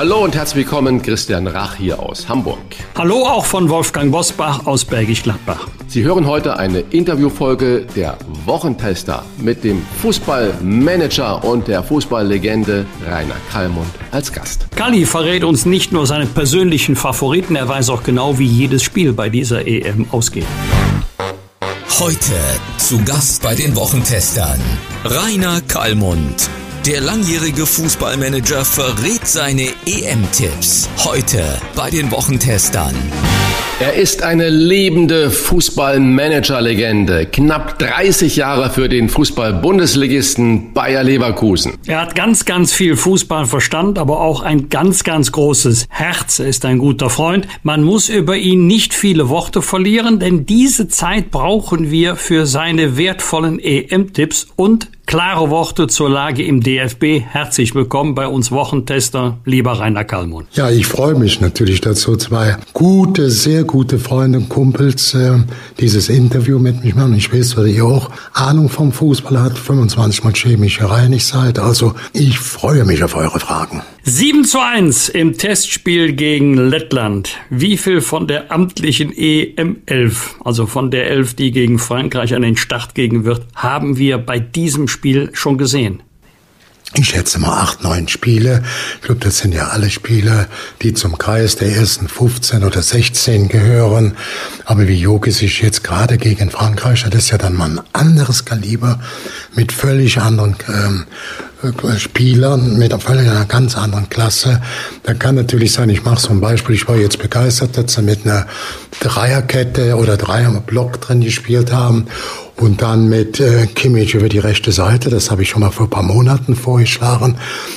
Hallo und herzlich willkommen, Christian Rach hier aus Hamburg. Hallo auch von Wolfgang Bosbach aus Bergisch Gladbach. Sie hören heute eine Interviewfolge der Wochentester mit dem Fußballmanager und der Fußballlegende Rainer Kallmund als Gast. Kalli verrät uns nicht nur seine persönlichen Favoriten, er weiß auch genau, wie jedes Spiel bei dieser EM ausgeht. Heute zu Gast bei den Wochentestern Rainer Kallmund. Der langjährige Fußballmanager verrät seine EM-Tipps. Heute bei den Wochentestern. Er ist eine lebende Fußballmanager-Legende. Knapp 30 Jahre für den Fußball-Bundesligisten Bayer Leverkusen. Er hat ganz, ganz viel Fußballverstand, aber auch ein ganz, ganz großes Herz. Er ist ein guter Freund. Man muss über ihn nicht viele Worte verlieren, denn diese Zeit brauchen wir für seine wertvollen EM-Tipps und klare Worte zur Lage im DFB. Herzlich willkommen bei uns Wochentester, lieber Rainer Kallmund. Ja, ich freue mich natürlich dazu, zwei gute, sehr gute Freunde und Kumpels äh, dieses Interview mit mich machen. Ich weiß, dass ihr auch Ahnung vom Fußball hat, 25 Mal chemische Reinig seid. Also ich freue mich auf eure Fragen. 7 zu 1 im Testspiel gegen Lettland. Wie viel von der amtlichen EM11, also von der Elf, die gegen Frankreich an den Start gehen wird, haben wir bei diesem Spiel schon gesehen? Ich schätze mal acht, neun Spiele. Ich glaube, das sind ja alle Spiele, die zum Kreis der ersten 15 oder 16 gehören. Aber wie Jogi sich jetzt gerade gegen Frankreich, das ist ja dann mal ein anderes Kaliber mit völlig anderen ähm, äh, Spielern, mit einer ganz anderen Klasse. Da kann natürlich sein, ich mache so ein Beispiel, ich war jetzt begeistert, dass sie mit einer Dreierkette oder Dreierblock drin gespielt haben und dann mit äh, Kimmich über die rechte Seite, das habe ich schon mal vor ein paar Monaten vorgeschlagen,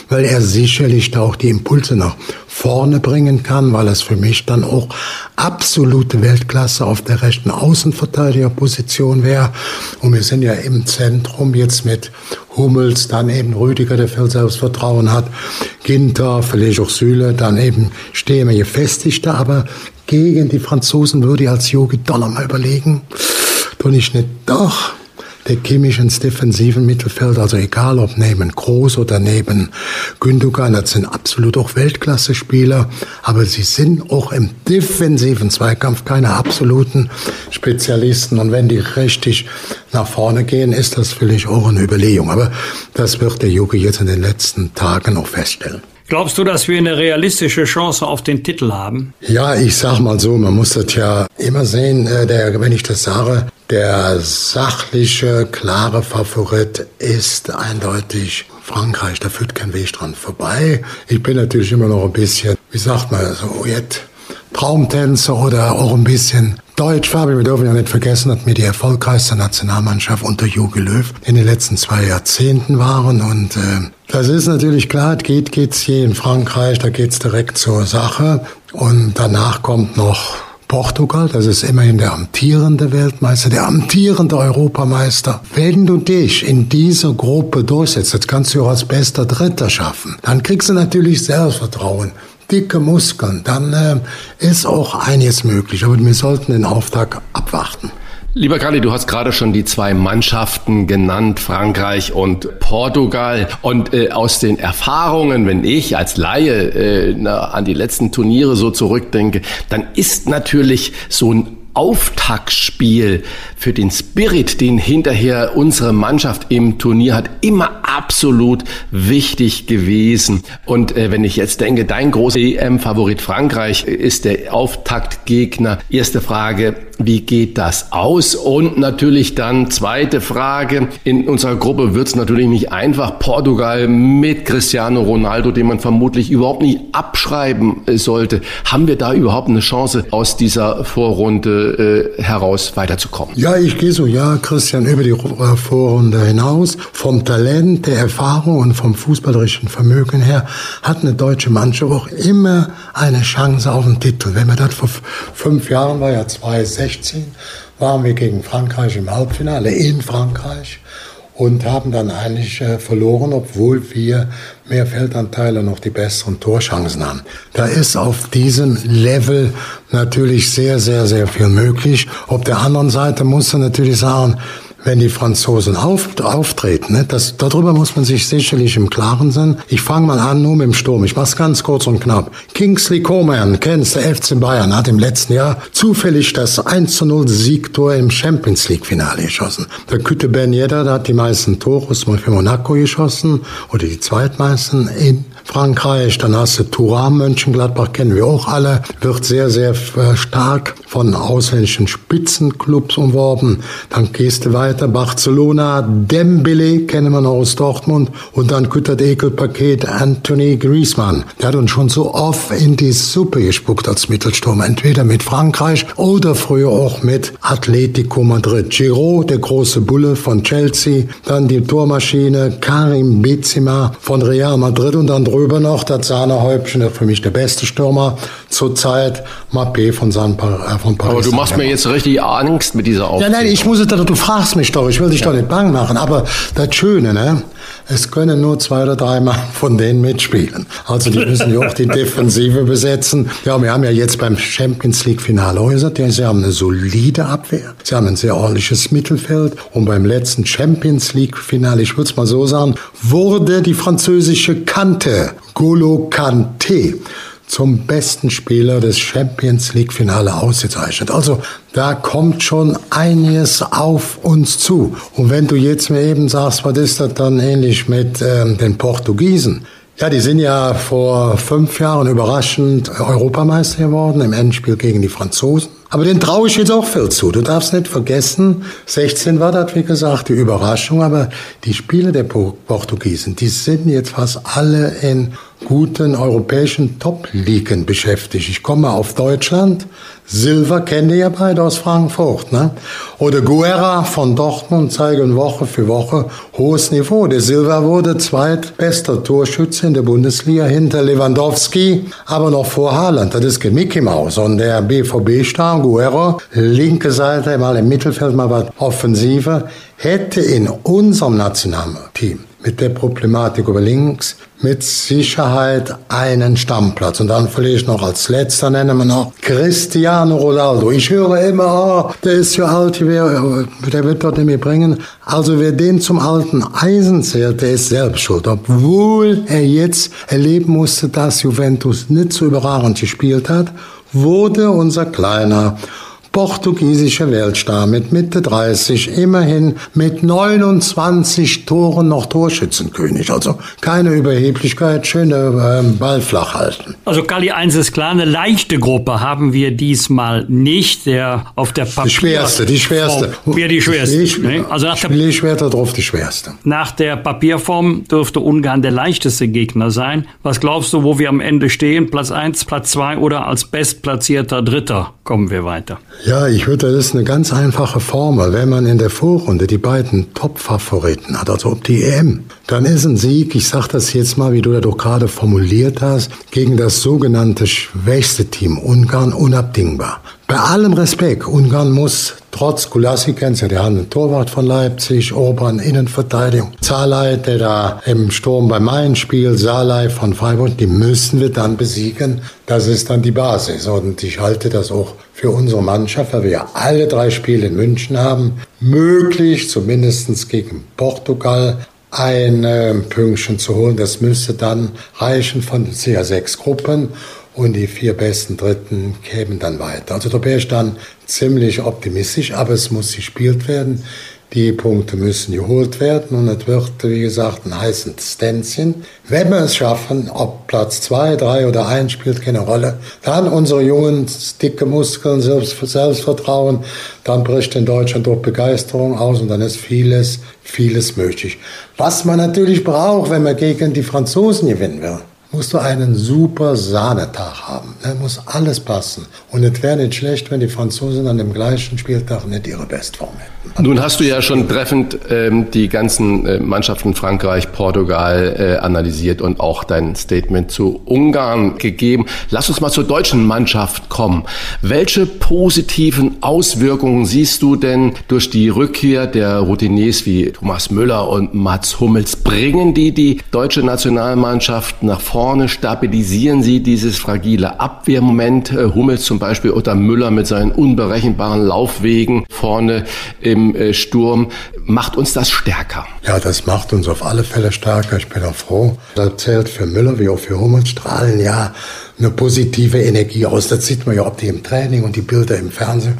weil er sicherlich da auch die Impulse nach vorne bringen kann, weil es für mich dann auch absolute Weltklasse auf der rechten Außenverteidigerposition wäre. Und wir sind ja im Zentrum jetzt mit Hummels, dann eben Rüdiger, der viel Selbstvertrauen hat, Ginter, vielleicht auch Süle, dann eben stehen wir gefestigter, aber gegen die Franzosen würde ich als Jogi doch nochmal überlegen, tue ich nicht doch der Kimmich ins defensiven Mittelfeld, also egal ob neben Groß oder neben Gündogan, das sind absolut auch Weltklasse-Spieler, aber sie sind auch im defensiven Zweikampf keine absoluten Spezialisten und wenn die richtig nach vorne gehen, ist das vielleicht auch eine Überlegung, aber das wird der Juge jetzt in den letzten Tagen noch feststellen. Glaubst du, dass wir eine realistische Chance auf den Titel haben? Ja, ich sag mal so, man muss das ja immer sehen, äh, der, wenn ich das sage, der sachliche, klare Favorit ist eindeutig Frankreich. Da führt kein Weg dran vorbei. Ich bin natürlich immer noch ein bisschen, wie sagt man, so jetzt Traumtänzer oder auch ein bisschen Deutsch, Fabi, wir dürfen ja nicht vergessen, dass wir die erfolgreichste Nationalmannschaft unter Jogi Löw in den letzten zwei Jahrzehnten waren. Und äh, das ist natürlich klar, geht geht's hier in Frankreich, da geht's direkt zur Sache. Und danach kommt noch Portugal, das ist immerhin der amtierende Weltmeister, der amtierende Europameister. Wenn du dich in dieser Gruppe durchsetzt, das kannst du auch als bester Dritter schaffen, dann kriegst du natürlich Selbstvertrauen dicke Muskeln, dann äh, ist auch einiges möglich. Aber wir sollten den Auftrag abwarten. Lieber Kali, du hast gerade schon die zwei Mannschaften genannt, Frankreich und Portugal. Und äh, aus den Erfahrungen, wenn ich als Laie äh, na, an die letzten Turniere so zurückdenke, dann ist natürlich so ein Auftaktspiel für den Spirit, den hinterher unsere Mannschaft im Turnier hat, immer absolut wichtig gewesen. Und äh, wenn ich jetzt denke, dein großer EM-Favorit Frankreich ist der Auftaktgegner. Erste Frage, wie geht das aus? Und natürlich dann zweite Frage, in unserer Gruppe wird es natürlich nicht einfach. Portugal mit Cristiano Ronaldo, den man vermutlich überhaupt nicht abschreiben sollte. Haben wir da überhaupt eine Chance aus dieser Vorrunde äh, heraus weiterzukommen. Ja, ich gehe so, ja, Christian, über die äh, Vorrunde hinaus. Vom Talent, der Erfahrung und vom fußballerischen Vermögen her hat eine deutsche Mannschaft auch immer eine Chance auf den Titel. Wenn man das vor fünf Jahren war, ja 2016, waren wir gegen Frankreich im Halbfinale in Frankreich und haben dann eigentlich äh, verloren, obwohl wir mehr Feldanteile noch die besseren Torchancen haben. Da ist auf diesem Level natürlich sehr, sehr, sehr viel möglich. Auf der anderen Seite muss man natürlich sagen, wenn die Franzosen auf, auftreten. Ne? Das, darüber muss man sich sicherlich im Klaren sein. Ich fange mal an nur mit dem Sturm. Ich mach's ganz kurz und knapp. Kingsley Coman, kennst der FC Bayern, hat im letzten Jahr zufällig das 1 zu 0 Siegtor im Champions League Finale geschossen. Der Küte Ben Yedder, der hat die meisten Tore für Monaco geschossen oder die zweitmeisten in Frankreich. Dann hast du Thuram, Mönchengladbach, kennen wir auch alle, wird sehr, sehr äh, stark von ausländischen Spitzenclubs umworben. Dann gehst du weiter, Barcelona, Dembele, kennen wir noch aus Dortmund. Und dann küttert Ekelpaket Anthony Griezmann. Der hat uns schon so oft in die Suppe gespuckt als Mittelsturm. Entweder mit Frankreich oder früher auch mit Atletico Madrid. Giroud, der große Bulle von Chelsea. Dann die Tormaschine Karim Benzema von Real Madrid und dann drüber noch das Sahnehäubchen, für mich der beste Stürmer zurzeit, Mappé von, San äh, von Paris. Aber du machst mir jetzt richtig Angst mit dieser Aufzählung. Ja, nein, ich muss es, du fragst mich doch, ich will dich ja. doch nicht bang machen, aber das Schöne, ne, es können nur zwei oder drei Mal von denen mitspielen. Also die müssen ja auch die Defensive besetzen. Ja, wir haben ja jetzt beim Champions League Finale gesagt, ja, sie haben eine solide Abwehr, sie haben ein sehr ordentliches Mittelfeld und beim letzten Champions League Finale, ich würde es mal so sagen, wurde die französische Kante Golo Kante zum besten Spieler des Champions League Finale ausgezeichnet. Also da kommt schon einiges auf uns zu. Und wenn du jetzt mir eben sagst, was ist das dann ähnlich mit ähm, den Portugiesen? Ja, die sind ja vor fünf Jahren überraschend Europameister geworden im Endspiel gegen die Franzosen. Aber den traue ich jetzt auch viel zu. Du darfst nicht vergessen, 16 war das, wie gesagt, die Überraschung, aber die Spiele der Portugiesen, die sind jetzt fast alle in guten europäischen Top-Ligen beschäftigt. Ich komme auf Deutschland. Silver kennt ihr ja beide aus Frankfurt. Ne? Oder Guerra von Dortmund zeigen Woche für Woche hohes Niveau. Der Silver wurde zweitbester Torschütze in der Bundesliga hinter Lewandowski, aber noch vor Haaland. Das ist Mickey Maus. Und der BVB-Star Guerra, linke Seite, mal im Mittelfeld, mal was Offensive, hätte in unserem Nationalteam mit der Problematik über links mit Sicherheit einen Stammplatz. Und dann vielleicht noch als letzter nennen wir noch Cristiano Ronaldo. Ich höre immer, oh, der ist ja alt, der wird dort nicht mehr bringen. Also wer den zum alten Eisen zählt, der ist selbst schuld. Obwohl er jetzt erleben musste, dass Juventus nicht so überragend gespielt hat, wurde unser kleiner portugiesischer Weltstar mit Mitte 30, immerhin mit 29 Toren noch Torschützenkönig. Also keine Überheblichkeit, schöne ähm, Ball flach halten. Also Kali 1 ist klar, eine leichte Gruppe haben wir diesmal nicht. Der auf der Papier die schwerste, die schwerste. Ja, die schwerste. Ich, ne? Also nach der, schwerter drauf die schwerste. Nach der Papierform dürfte Ungarn der leichteste Gegner sein. Was glaubst du, wo wir am Ende stehen? Platz 1, Platz 2 oder als bestplatzierter Dritter kommen wir weiter? Ja, ich würde, das ist eine ganz einfache Formel. Wenn man in der Vorrunde die beiden Top-Favoriten hat, also ob die EM, dann ist ein Sieg, ich sage das jetzt mal, wie du das doch gerade formuliert hast, gegen das sogenannte schwächste Team Ungarn unabdingbar. Bei allem Respekt, Ungarn muss trotz Gulassi, kennst ja, der hat einen Torwart von Leipzig, Orban Innenverteidigung, Zalai, der da im Sturm bei Main spielt, Salai von Freiburg, die müssen wir dann besiegen. Das ist dann die Basis. Und ich halte das auch für unsere Mannschaft, weil wir ja alle drei Spiele in München haben, möglich, zumindest gegen Portugal, ein äh, Pünktchen zu holen. Das müsste dann reichen von ca. sechs Gruppen und die vier besten Dritten kämen dann weiter. Also da wäre ich dann ziemlich optimistisch, aber es muss gespielt werden. Die Punkte müssen geholt werden und es wird, wie gesagt, ein heißes Stänzchen. Wenn wir es schaffen, ob Platz zwei, drei oder eins spielt keine Rolle, dann unsere Jungen, dicke Muskeln, Selbstvertrauen, dann bricht in Deutschland durch Begeisterung aus und dann ist vieles, vieles möglich. Was man natürlich braucht, wenn man gegen die Franzosen gewinnen will musst du einen super Sahnetag haben. Da muss alles passen. Und es wäre nicht schlecht, wenn die Franzosen an dem gleichen Spieltag nicht ihre Bestform hätten. Nun hast du ja schon treffend ähm, die ganzen äh, Mannschaften Frankreich, Portugal äh, analysiert und auch dein Statement zu Ungarn gegeben. Lass uns mal zur deutschen Mannschaft kommen. Welche positiven Auswirkungen siehst du denn durch die Rückkehr der Routiniers wie Thomas Müller und Mats Hummels? Bringen die die deutsche Nationalmannschaft nach vorne? Stabilisieren sie dieses fragile Abwehrmoment? Äh, Hummels zum Beispiel oder Müller mit seinen unberechenbaren Laufwegen vorne im äh, Sturm. Macht uns das stärker? Ja, das macht uns auf alle Fälle stärker. Ich bin auch froh. Das zählt für Müller wie auch für Hummels strahlen ja eine positive Energie aus. Das sieht man ja, ob die im Training und die Bilder im Fernsehen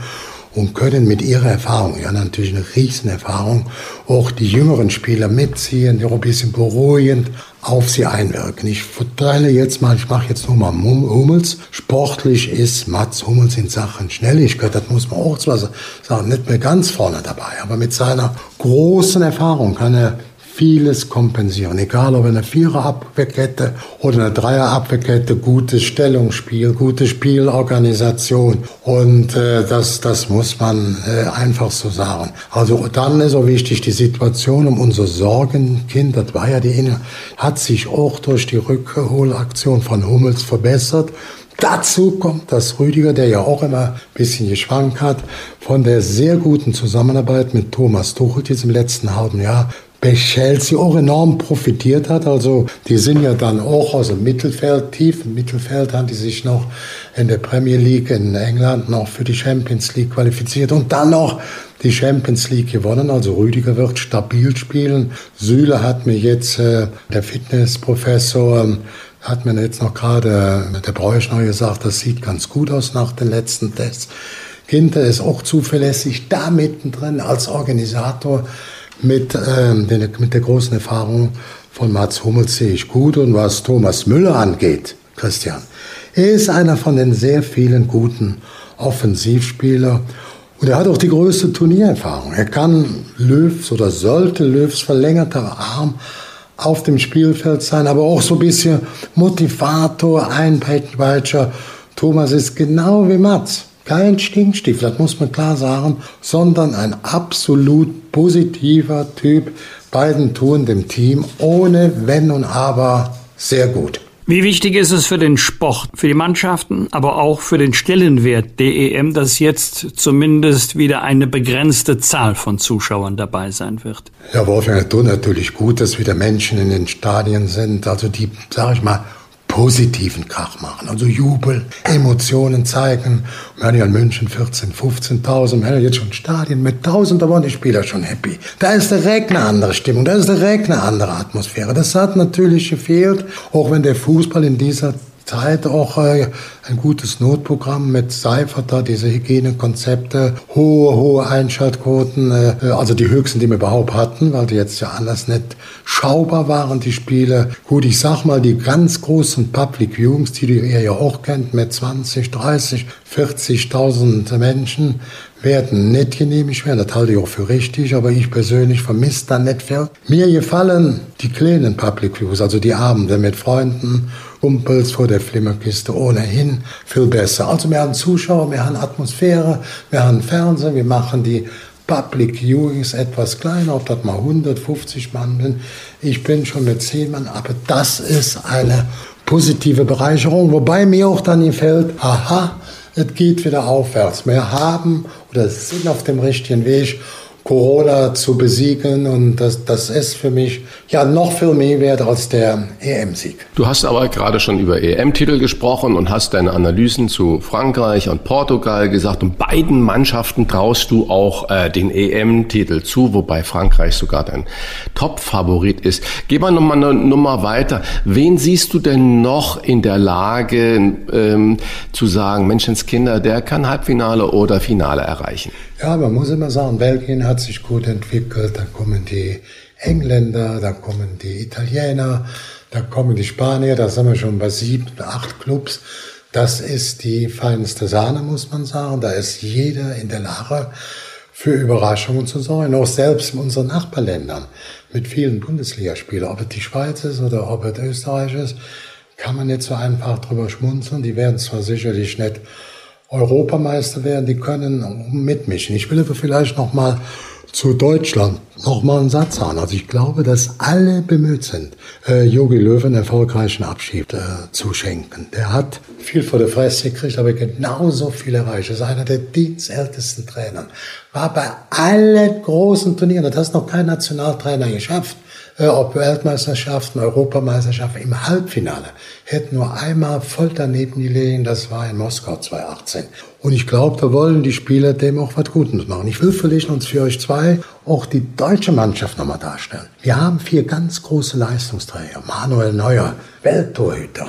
und können mit ihrer Erfahrung, ja natürlich eine Riesenerfahrung, auch die jüngeren Spieler mitziehen, die auch ein bisschen beruhigend auf sie einwirken. Ich verteile jetzt mal, ich mache jetzt nur mal Hummels. Sportlich ist Mats Hummels in Sachen Schnelligkeit, das muss man auch zwar sagen, nicht mehr ganz vorne dabei, aber mit seiner großen Erfahrung kann er vieles kompensieren. Egal ob eine Vierer-Abwehrkette oder eine Dreier-Abwehrkette, gutes Stellungsspiel, gute Spielorganisation. Und äh, das, das muss man äh, einfach so sagen. Also dann ist auch wichtig, die Situation um unser Sorgenkind, das war ja die Inne, hat sich auch durch die Rückholaktion von Hummels verbessert. Dazu kommt, dass Rüdiger, der ja auch immer ein bisschen geschwankt hat, von der sehr guten Zusammenarbeit mit Thomas Tuchel jetzt im letzten halben Jahr bei Chelsea auch enorm profitiert hat. Also die sind ja dann auch aus dem Mittelfeld, tief im Mittelfeld, haben die sich noch in der Premier League in England noch für die Champions League qualifiziert und dann noch die Champions League gewonnen. Also Rüdiger wird stabil spielen. Süle hat mir jetzt, äh, der Fitnessprofessor, ähm, hat mir jetzt noch gerade, äh, der Bräuchner gesagt, das sieht ganz gut aus nach den letzten Tests. Ginter ist auch zuverlässig da mittendrin als Organisator mit, ähm, mit der großen Erfahrung von Mats Hummels sehe ich gut. Und was Thomas Müller angeht, Christian, er ist einer von den sehr vielen guten Offensivspielern. Und er hat auch die größte Turniererfahrung. Er kann Löws oder sollte Löws verlängerter Arm auf dem Spielfeld sein, aber auch so ein bisschen Motivator, Einpeitscher. Thomas ist genau wie Mats. Kein Stinkstiefel, das muss man klar sagen, sondern ein absolut positiver Typ. Beiden tun dem Team ohne Wenn und Aber sehr gut. Wie wichtig ist es für den Sport, für die Mannschaften, aber auch für den Stellenwert der EM, dass jetzt zumindest wieder eine begrenzte Zahl von Zuschauern dabei sein wird? Ja, Wolfgang, es tut natürlich gut, dass wieder Menschen in den Stadien sind, also die, sag ich mal, positiven Krach machen. Also Jubel, Emotionen zeigen. Wir haben ja in München 14, 15.000, wir haben ja jetzt schon Stadien mit 1000, da waren die Spieler schon happy. Da ist direkt eine andere Stimmung, da ist direkt eine andere Atmosphäre. Das hat natürlich gefehlt, auch wenn der Fußball in dieser Zeit auch äh, ein gutes Notprogramm mit Seifert da, diese Hygienekonzepte, hohe, hohe Einschaltquoten, äh, also die höchsten, die wir überhaupt hatten, weil die jetzt ja anders nicht schaubar waren, die Spiele. Gut, ich sag mal, die ganz großen Public Viewings, die ihr ja auch kennt, mit 20, 30, 40.000 Menschen, werden nicht genehmigt werden. Das halte ich auch für richtig, aber ich persönlich vermisse da nicht viel. Mir gefallen die kleinen Public Views, also die Abende mit Freunden Kumpels vor der Flimmerkiste ohnehin viel besser. Also wir haben Zuschauer, wir haben Atmosphäre, wir haben Fernsehen, wir machen die Public Viewings etwas kleiner, ob das mal 150 Mann sind. Ich bin schon mit 10 Mann, aber das ist eine positive Bereicherung, wobei mir auch dann gefällt, aha, es geht wieder aufwärts. Wir haben oder sind auf dem richtigen Weg Corona zu besiegen und das, das ist für mich ja noch viel mehr wert als der EM-Sieg. Du hast aber gerade schon über EM-Titel gesprochen und hast deine Analysen zu Frankreich und Portugal gesagt und beiden Mannschaften traust du auch äh, den EM-Titel zu, wobei Frankreich sogar dein Top-Favorit ist. Geh mal nochmal eine Nummer weiter. Wen siehst du denn noch in der Lage ähm, zu sagen, Menschenskinder, der kann Halbfinale oder Finale erreichen? Ja, man muss immer sagen, Belgien hat sich gut entwickelt, dann kommen die Engländer, dann kommen die Italiener, dann kommen die Spanier, da sind wir schon bei sieben, acht Clubs. Das ist die feinste Sahne, muss man sagen. Da ist jeder in der Lage, für Überraschungen zu sorgen. Auch selbst in unseren Nachbarländern mit vielen Bundesligaspielern, ob es die Schweiz ist oder ob es Österreich ist. kann man nicht so einfach drüber schmunzeln. Die werden zwar sicherlich nicht Europameister werden, die können mitmischen. Ich will aber vielleicht noch mal zu Deutschland noch mal einen Satz sagen. Also ich glaube, dass alle bemüht sind, äh, Jogi Löw einen erfolgreichen Abschied äh, zu schenken. Der hat viel vor der Fresse gekriegt, aber genauso viel erreicht. Er ist einer der dienstältesten Trainer. War bei allen großen Turnieren, das hat noch kein Nationaltrainer geschafft ob Weltmeisterschaften, Europameisterschaften im Halbfinale, hätten nur einmal voll daneben gelegen, das war in Moskau 2018. Und ich glaube, da wollen die Spieler dem auch was Gutes machen. Ich will vielleicht uns für euch zwei auch die deutsche Mannschaft nochmal darstellen. Wir haben vier ganz große Leistungsträger. Manuel Neuer, Welttorhüter,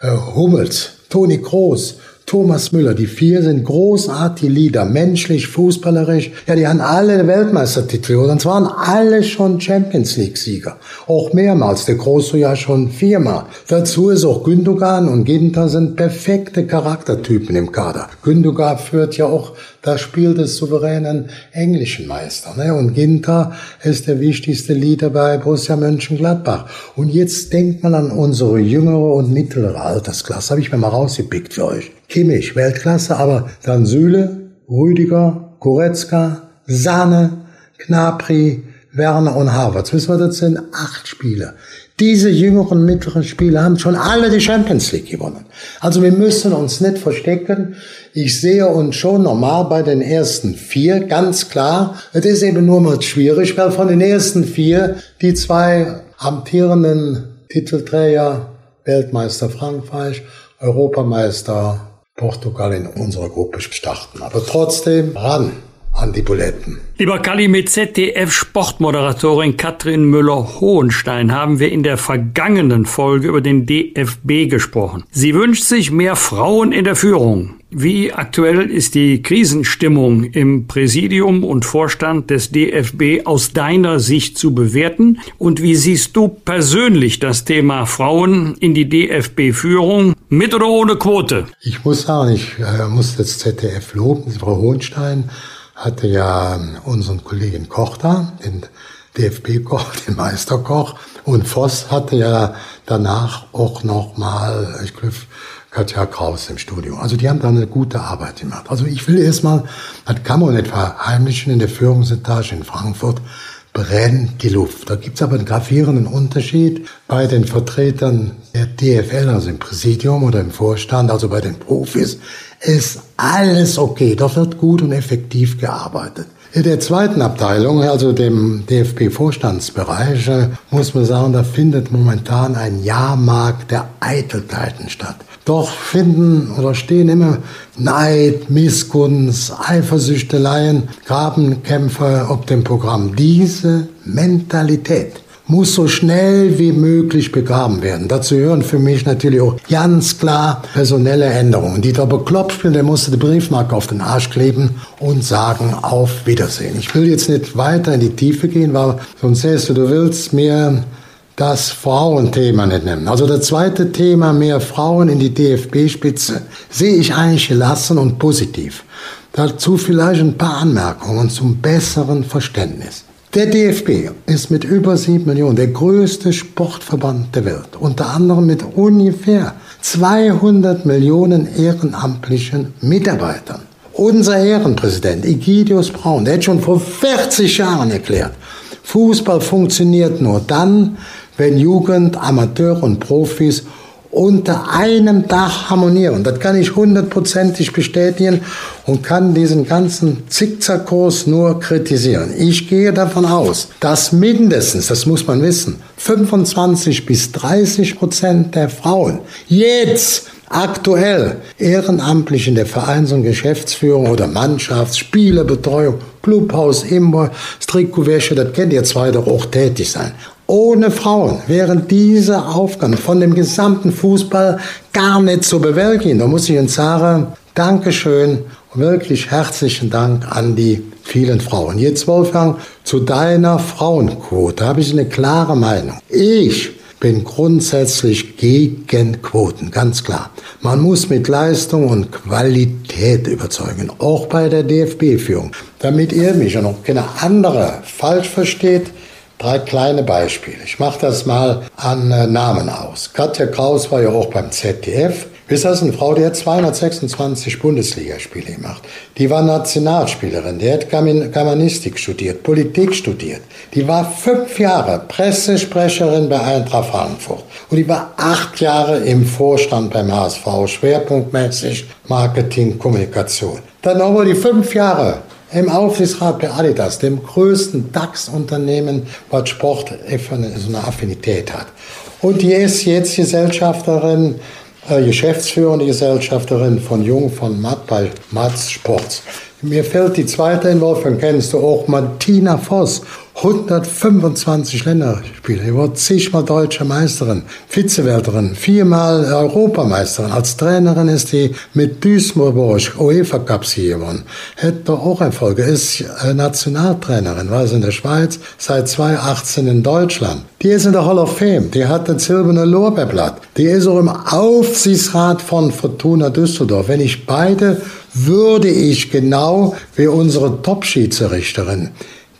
äh, Hummels, Toni Kroos, Thomas Müller. Die vier sind großartige Lieder, menschlich, fußballerisch. Ja, die haben alle Weltmeistertitel und zwar waren alle schon Champions League Sieger. Auch mehrmals. Der Große ja schon viermal. Dazu ist auch Gündogan und Ginter sind perfekte Charaktertypen im Kader. Gündogan führt ja auch das Spiel des souveränen englischen Meisters. Ne? Und Ginter ist der wichtigste Leader bei Borussia Mönchengladbach. Und jetzt denkt man an unsere jüngere und mittlere Altersklasse. Habe ich mir mal rausgepickt für euch. Kimmich, Weltklasse, aber dann Süle, Rüdiger, Goretzka, Sahne, Knapri, Werner und Harvard. Wissen wir, das sind acht Spieler. Diese jüngeren, mittleren Spieler haben schon alle die Champions League gewonnen. Also wir müssen uns nicht verstecken. Ich sehe uns schon normal bei den ersten vier, ganz klar. Es ist eben nur mal schwierig, weil von den ersten vier die zwei amtierenden Titelträger, Weltmeister Frankreich, Europameister Portugal in unserer Gruppe starten. Aber trotzdem ran an die Buletten. Lieber Kali, mit ZDF-Sportmoderatorin Katrin Müller-Hohenstein haben wir in der vergangenen Folge über den DFB gesprochen. Sie wünscht sich mehr Frauen in der Führung. Wie aktuell ist die Krisenstimmung im Präsidium und Vorstand des DFB aus deiner Sicht zu bewerten? Und wie siehst du persönlich das Thema Frauen in die DFB-Führung mit oder ohne Quote? Ich muss sagen, ich äh, muss das ZDF loben. Frau Hohenstein hatte ja unseren Kollegen Koch da, den DFB-Koch, den Meisterkoch. Und Voss hatte ja danach auch noch mal, ich glaube, Katja Kraus im Studio. Also die haben da eine gute Arbeit gemacht. Also ich will erstmal, das kann man nicht verheimlichen, in der Führungsetage in Frankfurt brennt die Luft. Da gibt's aber einen gravierenden Unterschied bei den Vertretern der DFL, also im Präsidium oder im Vorstand, also bei den Profis, ist alles okay. Da wird gut und effektiv gearbeitet. In der zweiten Abteilung, also dem DFB-Vorstandsbereich, muss man sagen, da findet momentan ein Jahrmarkt der Eitelkeiten statt. Doch finden oder stehen immer Neid, Missgunst, Eifersüchteleien, Grabenkämpfe auf dem Programm. Diese Mentalität muss so schnell wie möglich begraben werden. Dazu gehören für mich natürlich auch ganz klar personelle Änderungen. Dieter Bekloppspiel, der musste die Briefmarke auf den Arsch kleben und sagen auf Wiedersehen. Ich will jetzt nicht weiter in die Tiefe gehen, weil sonst sägst du, du willst mir das Frauenthema nicht nehmen. Also das zweite Thema, mehr Frauen in die DFB-Spitze, sehe ich eigentlich gelassen und positiv. Dazu vielleicht ein paar Anmerkungen zum besseren Verständnis. Der DFB ist mit über sieben Millionen der größte Sportverband der Welt, unter anderem mit ungefähr 200 Millionen ehrenamtlichen Mitarbeitern. Unser Ehrenpräsident Egidius Braun, der hat schon vor 40 Jahren erklärt, Fußball funktioniert nur dann, wenn Jugend, Amateur und Profis unter einem Dach harmonieren. Das kann ich hundertprozentig bestätigen und kann diesen ganzen Zickzackkurs nur kritisieren. Ich gehe davon aus, dass mindestens, das muss man wissen, 25 bis 30 Prozent der Frauen jetzt aktuell ehrenamtlich in der Vereins- und Geschäftsführung oder Mannschafts-, Spielerbetreuung, Clubhaus, Imbo, Strikowäsche, das kennt ihr zwei doch auch tätig sein. Ohne Frauen wären diese Aufgaben von dem gesamten Fußball gar nicht zu bewältigen. Da muss ich Ihnen sagen, Dankeschön und wirklich herzlichen Dank an die vielen Frauen. Jetzt, Wolfgang, zu deiner Frauenquote habe ich eine klare Meinung. Ich bin grundsätzlich gegen Quoten, ganz klar. Man muss mit Leistung und Qualität überzeugen, auch bei der DFB-Führung. Damit ihr mich und auch keine andere falsch versteht, Drei kleine Beispiele. Ich mache das mal an äh, Namen aus. Katja Kraus war ja auch beim ZDF. Ihr, das ist eine Frau, die hat 226 Bundesligaspiele gemacht. Die war Nationalspielerin, die hat Germanistik studiert, Politik studiert. Die war fünf Jahre Pressesprecherin bei Eintracht Frankfurt. Und die war acht Jahre im Vorstand beim HSV, schwerpunktmäßig Marketing, Kommunikation. Dann nochmal die fünf Jahre im Aufsichtsrat bei Adidas, dem größten DAX-Unternehmen, was Sport so eine Affinität hat. Und die ist jetzt Gesellschafterin äh, geschäftsführende Gesellschafterin von Jung von Matt bei Matz Sports. Mir fällt die zweite in Wolfgang, kennst du auch, Martina Voss. 125 Länderspiele. Sie wurde zigmal deutsche Meisterin, Vizewelterin, viermal Europameisterin. Als Trainerin ist sie mit Duisburg UEFA Cup Sieger gewonnen. Hätte auch Erfolge. Ist äh, Nationaltrainerin, war sie in der Schweiz, seit 2018 in Deutschland. Die ist in der Hall of Fame. Die hat das silberne Lorbeerblatt. Die ist auch im Aufsichtsrat von Fortuna Düsseldorf. Wenn ich beide würde ich genau wie unsere Top-Schiedsrichterin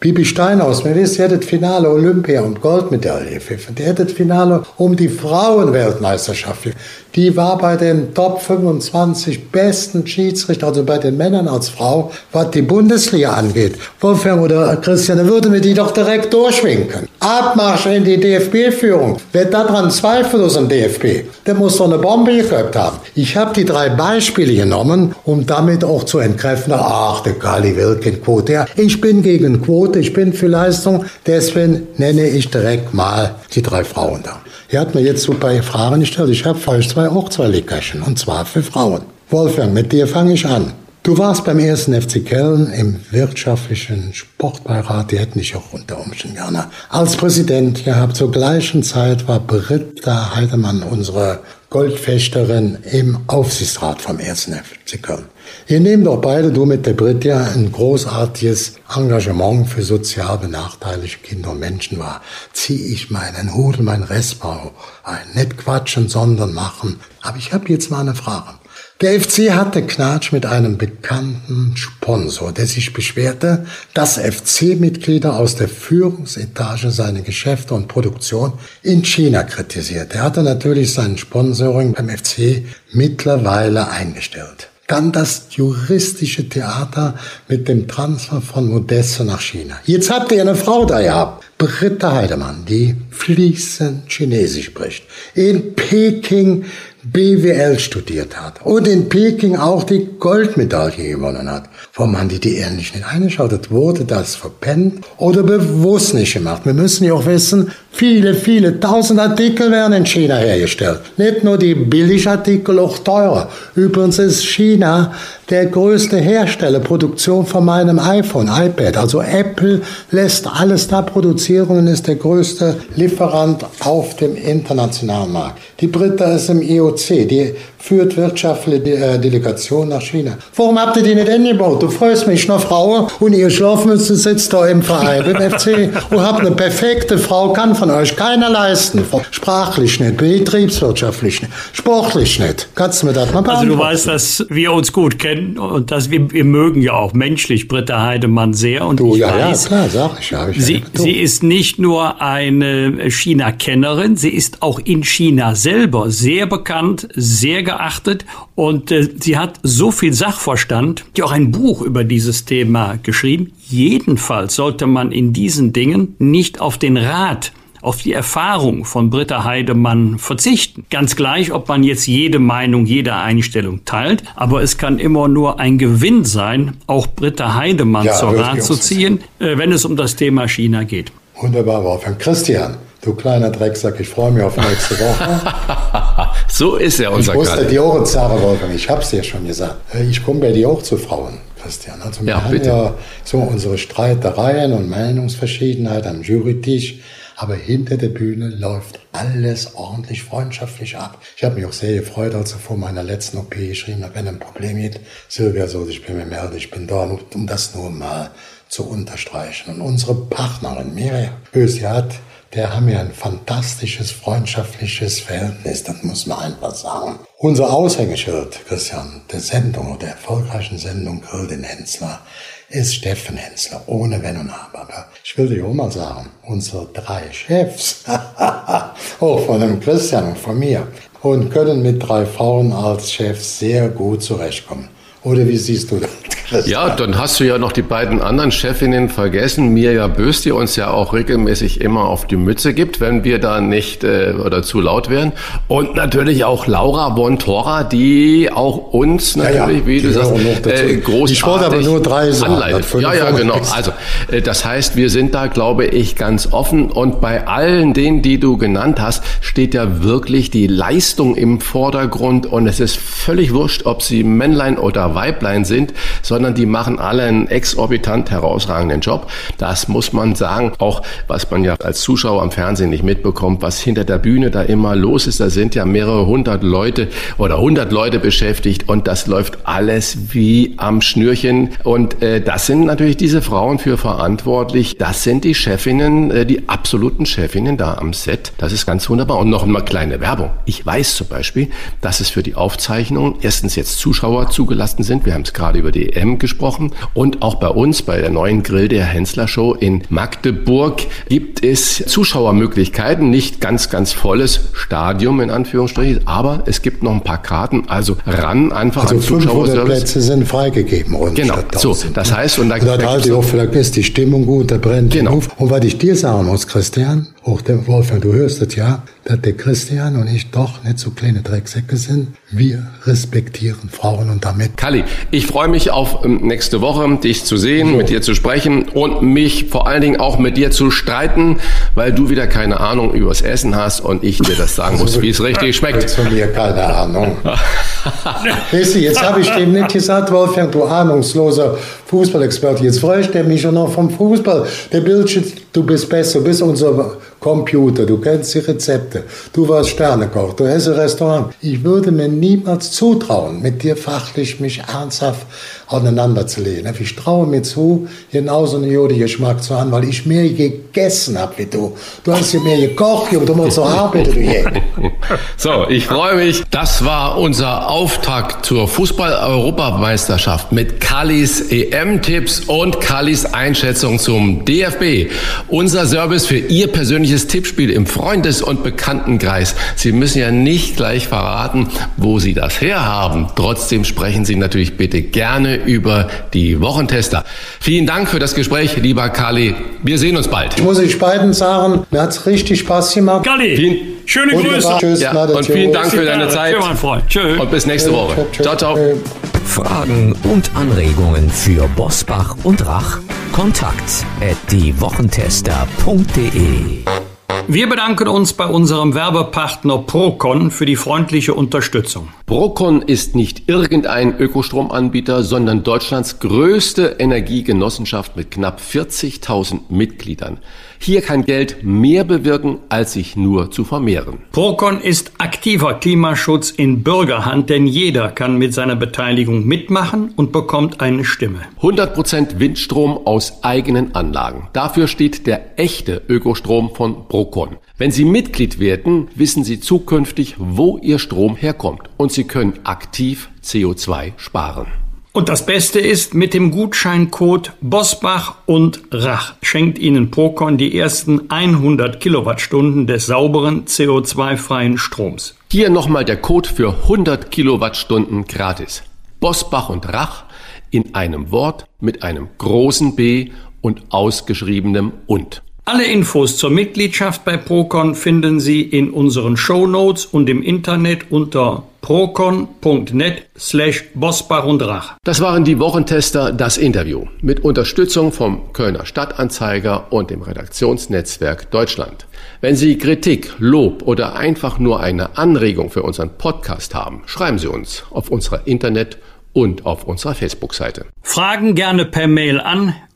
Bibi Steinhaus, wir wissen, die hat das Finale Olympia und Goldmedaille gepfiffen. Die das Finale um die Frauenweltmeisterschaft Die war bei den Top 25 besten Schiedsrichter, also bei den Männern als Frau, was die Bundesliga angeht. Wolfgang oder Christian, da würden wir die doch direkt durchwinken. Abmarsch in die DFB-Führung. Wer daran zweifelt aus dem DFB, der muss doch eine Bombe geköpft haben. Ich habe die drei Beispiele genommen, um damit auch zu entkräften, ach, der Kali will keine Quote. Ja, ich bin gegen Quote ich bin für Leistung, deswegen nenne ich direkt mal die drei Frauen da. Er hat mir jetzt so bei Fragen gestellt, ich habe falsch zwei auch zwei Leckerchen, und zwar für Frauen. Wolfgang, mit dir fange ich an. Du warst beim ersten FC Köln im wirtschaftlichen Sportbeirat, die hätten dich auch unter Umständen gerne als Präsident gehabt. Zur gleichen Zeit war Britta Heidemann unsere Goldfechterin im Aufsichtsrat vom ersten FC Köln. Ihr nehmt doch beide, du mit der Britta, ein großartiges Engagement für sozial benachteiligte Kinder und Menschen wahr. Zieh ich meinen Hut und meinen Restbau ein. Nicht quatschen, sondern machen. Aber ich habe jetzt mal eine Frage. Der FC hatte Knatsch mit einem bekannten Sponsor, der sich beschwerte, dass FC-Mitglieder aus der Führungsetage seine Geschäfte und Produktion in China kritisiert. Er hatte natürlich sein Sponsoring beim FC mittlerweile eingestellt. Dann das juristische Theater mit dem Transfer von Modesto nach China. Jetzt habt ihr eine Frau da gehabt, Britta Heidemann, die fließend Chinesisch spricht, in Peking BWL studiert hat und in Peking auch die Goldmedaille gewonnen hat. Warum haben die die ehrlich nicht eingeschaltet? Wurde das verpennt oder bewusst nicht gemacht? Wir müssen ja auch wissen, viele, viele tausend Artikel werden in China hergestellt. Nicht nur die Billigartikel, auch teurer. Übrigens ist China der größte Hersteller, Produktion von meinem iPhone, iPad. Also Apple lässt alles da produzieren und ist der größte Lieferant auf dem internationalen Markt. Die Britta ist im IOC, die führt wirtschaftliche äh, Delegation nach China. Warum habt ihr die nicht eingebaut? Du freust mich noch Frau und ihr Schlafmütze sitzt da im Verein, im FC und habt eine perfekte Frau, kann von euch keiner leisten. Sprachlich nicht, betriebswirtschaftlich nicht, sportlich nicht. Kannst du mir das mal beantworten? Also du weißt, dass wir uns gut kennen und dass wir, wir mögen ja auch menschlich Britta Heidemann sehr. Und du, ich ja, weiß, ja, klar, sag ich. Ja, ich sie, sie ist nicht nur eine China-Kennerin, sie ist auch in China selber sehr bekannt, sehr geachtet geachtet und äh, sie hat so viel Sachverstand, die auch ein Buch über dieses Thema geschrieben. Jedenfalls sollte man in diesen Dingen nicht auf den Rat auf die Erfahrung von Britta Heidemann verzichten. Ganz gleich, ob man jetzt jede Meinung, jede Einstellung teilt, aber es kann immer nur ein Gewinn sein, auch Britta Heidemann ja, zur Rat zu ziehen, äh, wenn es um das Thema China geht. Wunderbar, Wolfgang. Christian, Du kleiner Drecksack, ich freue mich auf nächste Woche. so ist er, unser Ich wusste dir auch, Sarah Wolfgang, ich hab's dir schon gesagt. Äh, ich komme bei dir auch zu Frauen, Christian. Also wir ja, haben bitte. ja so unsere Streitereien und Meinungsverschiedenheit am Jurytisch. Aber hinter der Bühne läuft alles ordentlich freundschaftlich ab. Ich habe mich auch sehr gefreut, als er vor meiner letzten OP geschrieben hat, wenn ein Problem gibt, Silvia so, ich bin mir melden, ich bin da, um das nur mal zu unterstreichen. Und unsere Partnerin Miriam Bös, hat der haben ja ein fantastisches freundschaftliches Verhältnis, das muss man einfach sagen. Unser Aushängeschild, Christian, der Sendung, der erfolgreichen Sendung Grill den Hensler, ist Steffen Hensler, ohne Wenn und Aber. Ich will dir auch mal sagen, unsere drei Chefs, auch von dem Christian und von mir, und können mit drei Frauen als Chefs sehr gut zurechtkommen. Oder wie siehst du das? Ja, dann hast du ja noch die beiden anderen Chefinnen vergessen. Mirja Bös, die uns ja auch regelmäßig immer auf die Mütze gibt, wenn wir da nicht äh, oder zu laut werden. Und natürlich auch Laura Bontora, die auch uns natürlich, ja, ja, wie du sagst, äh, großartig Die Sport aber nur drei anleitet. Ja, ja, genau. Also äh, das heißt, wir sind da, glaube ich, ganz offen. Und bei allen denen, die du genannt hast, steht ja wirklich die Leistung im Vordergrund. Und es ist völlig wurscht, ob sie Männlein oder Weiblein sind, sondern die machen alle einen exorbitant herausragenden Job. Das muss man sagen. Auch was man ja als Zuschauer am Fernsehen nicht mitbekommt, was hinter der Bühne da immer los ist. Da sind ja mehrere hundert Leute oder hundert Leute beschäftigt und das läuft alles wie am Schnürchen. Und äh, das sind natürlich diese Frauen für verantwortlich. Das sind die Chefinnen, äh, die absoluten Chefinnen da am Set. Das ist ganz wunderbar. Und noch einmal kleine Werbung. Ich weiß zum Beispiel, dass es für die Aufzeichnung erstens jetzt Zuschauer zugelassen sind. Wir haben es gerade über die EM gesprochen. Und auch bei uns, bei der neuen Grill der Hensler Show in Magdeburg, gibt es Zuschauermöglichkeiten. Nicht ganz, ganz volles Stadium in Anführungsstrichen, aber es gibt noch ein paar Karten. Also ran einfach also an 500 Plätze sind freigegeben. Rund genau, so, das heißt, und da, und da halte ich auch, vielleicht ist die Stimmung gut, da brennt genau. auf. Und was ich dir sagen muss, Christian, auch der Wolfgang, du hörst es ja, dass der Christian und ich doch nicht so kleine Drecksäcke sind. Wir respektieren Frauen und damit. Kalli, ich freue mich auf ähm, nächste Woche, dich zu sehen, so. mit dir zu sprechen und mich vor allen Dingen auch mit dir zu streiten, weil du wieder keine Ahnung übers Essen hast und ich dir das sagen muss, wie es richtig schmeckt. Von mir keine Ahnung. weißt du, jetzt habe ich dem nicht gesagt, Wolfgang, du ahnungsloser Fußballexperte. Jetzt freue ich mich schon noch vom Fußball. Der Bildschirm, du bist besser, du bist unser Computer, du kennst die Rezepte, du warst Sternekoch, du hast ein Restaurant. Ich würde mir niemals zutrauen, mit dir fachlich mich ernsthaft auseinanderzulegen. Ich traue mir zu, genauso einen Jodi-Geschmack zu haben, weil ich mehr gegessen habe wie du. Du hast ja mehr gekocht, und du musst so arbeiten, du. So, ich freue mich. Das war unser Auftakt zur Fußball-Europameisterschaft mit Kallis EM-Tipps und Kallis Einschätzung zum DFB. Unser Service für Ihr persönliches Tippspiel im Freundes- und Bekanntenkreis. Sie müssen ja nicht gleich verraten, wo Sie das herhaben. Trotzdem sprechen Sie natürlich bitte gerne über die Wochentester. Vielen Dank für das Gespräch, lieber Kali. Wir sehen uns bald. Ich muss euch beiden sagen, mir hat es richtig Spaß gemacht. Kali, vielen, schöne Grüße. Tschüss, ja, und vielen Dank für deine Zeit. Tschüss, und bis nächste Woche. Ciao, ciao. Fragen und Anregungen für Bosbach und Rach? Kontakt at diewochentester.de wir bedanken uns bei unserem Werbepartner Procon für die freundliche Unterstützung. Procon ist nicht irgendein Ökostromanbieter, sondern Deutschlands größte Energiegenossenschaft mit knapp 40.000 Mitgliedern. Hier kann Geld mehr bewirken, als sich nur zu vermehren. Procon ist aktiver Klimaschutz in Bürgerhand, denn jeder kann mit seiner Beteiligung mitmachen und bekommt eine Stimme. 100% Windstrom aus eigenen Anlagen. Dafür steht der echte Ökostrom von Procon. Wenn Sie Mitglied werden, wissen Sie zukünftig, wo Ihr Strom herkommt und Sie können aktiv CO2 sparen. Und das Beste ist, mit dem Gutscheincode Bosbach und Rach schenkt Ihnen Procon die ersten 100 Kilowattstunden des sauberen CO2-freien Stroms. Hier nochmal der Code für 100 Kilowattstunden gratis. Bosbach und Rach in einem Wort mit einem großen B und ausgeschriebenem und. Alle Infos zur Mitgliedschaft bei Procon finden Sie in unseren Show Notes und im Internet unter procon.net slash Bosbach und Rach. Das waren die Wochentester, das Interview mit Unterstützung vom Kölner Stadtanzeiger und dem Redaktionsnetzwerk Deutschland. Wenn Sie Kritik, Lob oder einfach nur eine Anregung für unseren Podcast haben, schreiben Sie uns auf unserer Internet- und auf unserer Facebook-Seite. Fragen gerne per Mail an